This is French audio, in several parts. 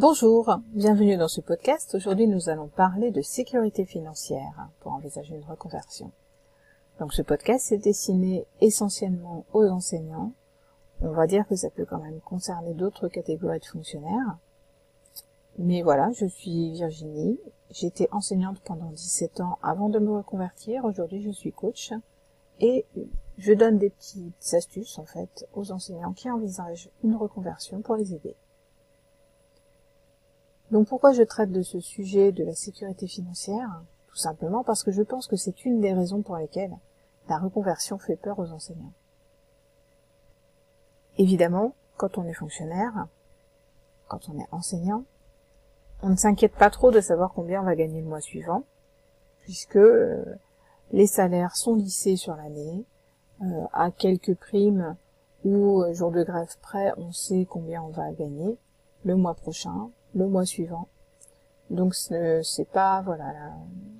Bonjour, bienvenue dans ce podcast. Aujourd'hui, nous allons parler de sécurité financière pour envisager une reconversion. Donc ce podcast est destiné essentiellement aux enseignants. On va dire que ça peut quand même concerner d'autres catégories de fonctionnaires. Mais voilà, je suis Virginie. J'étais enseignante pendant 17 ans avant de me reconvertir. Aujourd'hui, je suis coach et je donne des petites astuces en fait aux enseignants qui envisagent une reconversion pour les aider. Donc pourquoi je traite de ce sujet de la sécurité financière? Tout simplement parce que je pense que c'est une des raisons pour lesquelles la reconversion fait peur aux enseignants. Évidemment, quand on est fonctionnaire, quand on est enseignant, on ne s'inquiète pas trop de savoir combien on va gagner le mois suivant, puisque euh, les salaires sont lissés sur l'année, euh, à quelques primes ou euh, jour de grève près, on sait combien on va gagner le mois prochain, le mois suivant. Donc c'est pas voilà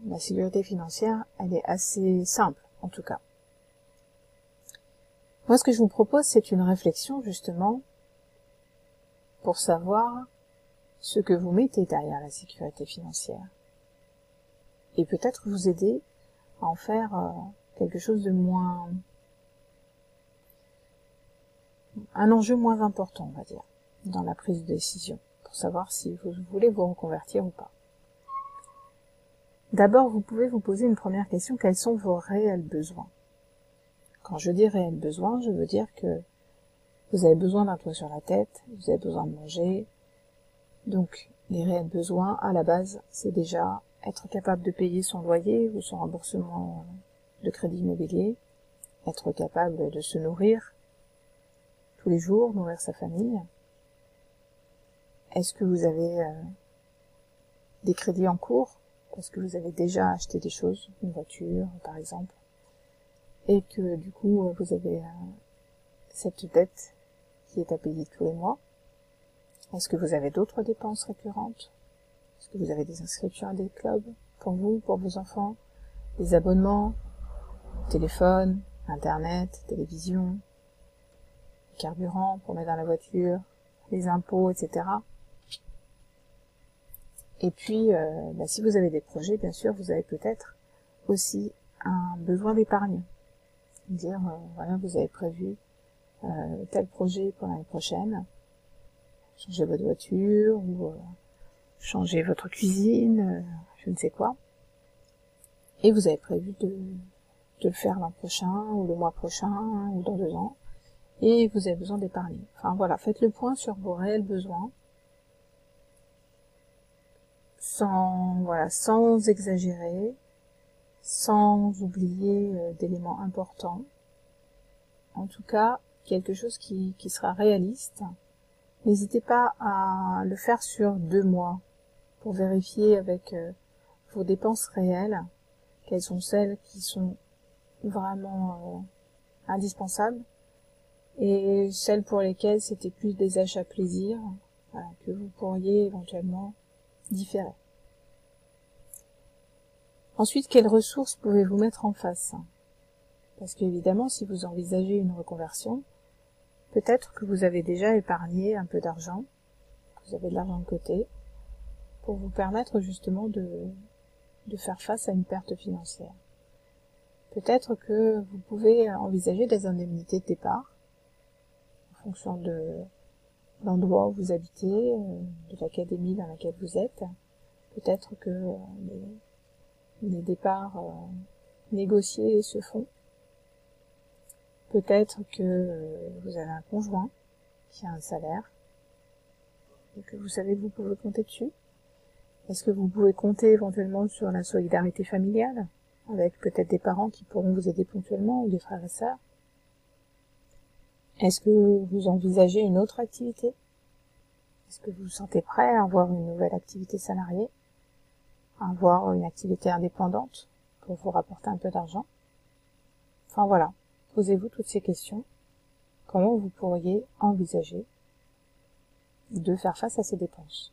la, sécurité financière, elle est assez simple en tout cas. Moi ce que je vous propose c'est une réflexion justement pour savoir ce que vous mettez derrière la sécurité financière et peut-être vous aider à en faire euh, quelque chose de moins un enjeu moins important, on va dire, dans la prise de décision, pour savoir si vous voulez vous reconvertir ou pas. D'abord, vous pouvez vous poser une première question, quels sont vos réels besoins? Quand je dis réels besoins, je veux dire que vous avez besoin d'un toit sur la tête, vous avez besoin de manger. Donc, les réels besoins, à la base, c'est déjà être capable de payer son loyer ou son remboursement de crédit immobilier, être capable de se nourrir, tous les jours, nourrir sa famille Est-ce que vous avez euh, des crédits en cours? Est-ce que vous avez déjà acheté des choses, une voiture par exemple, et que du coup euh, vous avez euh, cette dette qui est à payer tous les mois? Est-ce que vous avez d'autres dépenses récurrentes? Est-ce que vous avez des inscriptions à des clubs pour vous, pour vos enfants? Des abonnements? Téléphone, Internet, télévision, carburant pour mettre dans la voiture, les impôts, etc. Et puis, euh, bah, si vous avez des projets, bien sûr, vous avez peut-être aussi un besoin d'épargne. Dire, euh, voilà, vous avez prévu euh, tel projet pour l'année prochaine, changer votre voiture ou changer votre cuisine, je ne sais quoi. Et vous avez prévu de, de le faire l'an prochain ou le mois prochain ou dans deux ans et vous avez besoin d'épargner. Enfin voilà, faites le point sur vos réels besoins sans voilà, sans exagérer, sans oublier euh, d'éléments importants. En tout cas, quelque chose qui, qui sera réaliste. N'hésitez pas à le faire sur deux mois pour vérifier avec euh, vos dépenses réelles quelles sont celles qui sont vraiment euh, indispensables et celles pour lesquelles c'était plus des achats plaisir que vous pourriez éventuellement différer. Ensuite, quelles ressources pouvez-vous mettre en face? Parce qu'évidemment, si vous envisagez une reconversion, peut-être que vous avez déjà épargné un peu d'argent, vous avez de l'argent de côté, pour vous permettre justement de, faire face à une perte financière. Peut-être que vous pouvez envisager des indemnités de départ, fonction de l'endroit où vous habitez, euh, de l'académie dans laquelle vous êtes. Peut-être que euh, les, départs euh, négociés se font. Peut-être que vous avez un conjoint qui a un salaire et que vous savez que vous pouvez compter dessus. Est-ce que vous pouvez compter éventuellement sur la solidarité familiale avec peut-être des parents qui pourront vous aider ponctuellement ou des frères et sœurs? Est-ce que vous envisagez une autre activité? Est-ce que vous vous sentez prêt à avoir une nouvelle activité salariée? À avoir une activité indépendante pour vous rapporter un peu d'argent? Enfin voilà, posez-vous toutes ces questions. Comment vous pourriez envisager de faire face à ces dépenses?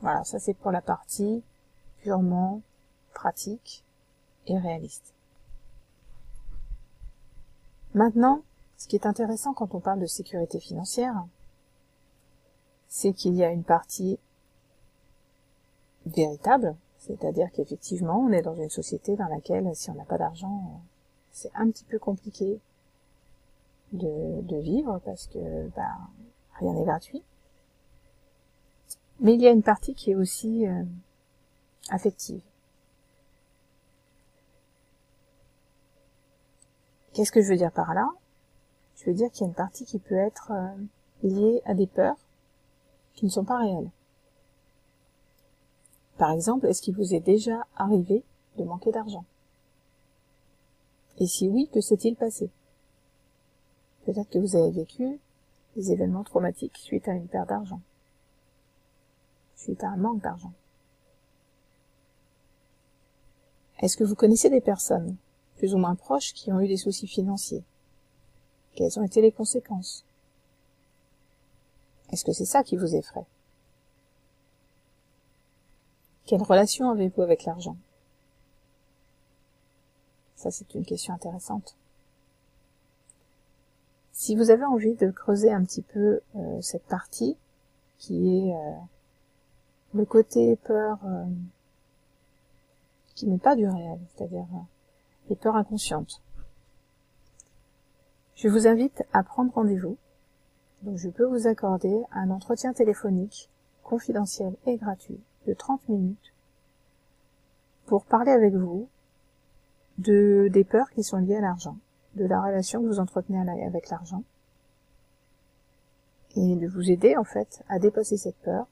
Voilà, ça c'est pour la partie purement pratique et réaliste. Maintenant, ce qui est intéressant quand on parle de sécurité financière, c'est qu'il y a une partie véritable, c'est-à-dire qu'effectivement, on est dans une société dans laquelle, si on n'a pas d'argent, c'est un petit peu compliqué de, vivre parce que bah, rien n'est gratuit. Mais il y a une partie qui est aussi euh, affective. Qu'est-ce que je veux dire par là? Je veux dire qu'il y a une partie qui peut être euh, liée à des peurs qui ne sont pas réelles. Par exemple, est-ce qu'il vous est déjà arrivé de manquer d'argent? Et si oui, que s'est-il passé? Peut-être que vous avez vécu des événements traumatiques suite à une perte d'argent, suite à un manque d'argent. Est-ce que vous connaissez des personnes, plus ou moins proches, qui ont eu des soucis financiers? Quelles ont été les conséquences? Est-ce que c'est ça qui vous effraie? Quelle relation avez-vous avec l'argent? Ça, c'est une question intéressante. Si vous avez envie de creuser un petit peu euh, cette partie, qui est euh, le côté peur euh, qui n'est pas du réel, c'est-à-dire les peurs inconscientes, je vous invite à prendre rendez-vous. Donc je peux vous accorder un entretien téléphonique confidentiel et gratuit de 30 minutes pour parler avec vous de des peurs qui sont liées à l'argent de la relation que vous entretenez avec l'argent et de vous aider en fait à dépasser cette peur,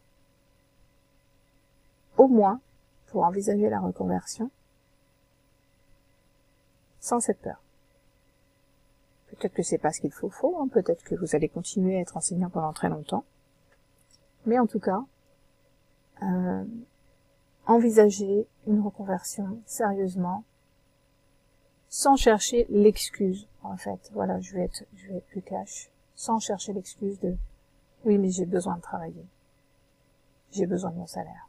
au moins pour envisager la reconversion sans cette peur. Peut-être que c'est pas ce qu'il faut, faut hein. peut-être que vous allez continuer à être enseignant pendant très longtemps, mais en tout cas, euh, envisager une reconversion sérieusement sans chercher l'excuse en fait. Voilà je vais être je vais être plus cash. Sans chercher l'excuse de oui mais j'ai besoin de travailler. J'ai besoin de mon salaire.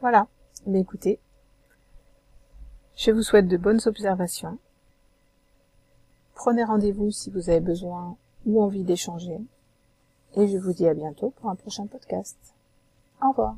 Voilà. Mais écoutez je vous souhaite de bonnes observations. Prenez rendez-vous si vous avez besoin ou envie d'échanger. Et je vous dis à bientôt pour un prochain podcast. Au revoir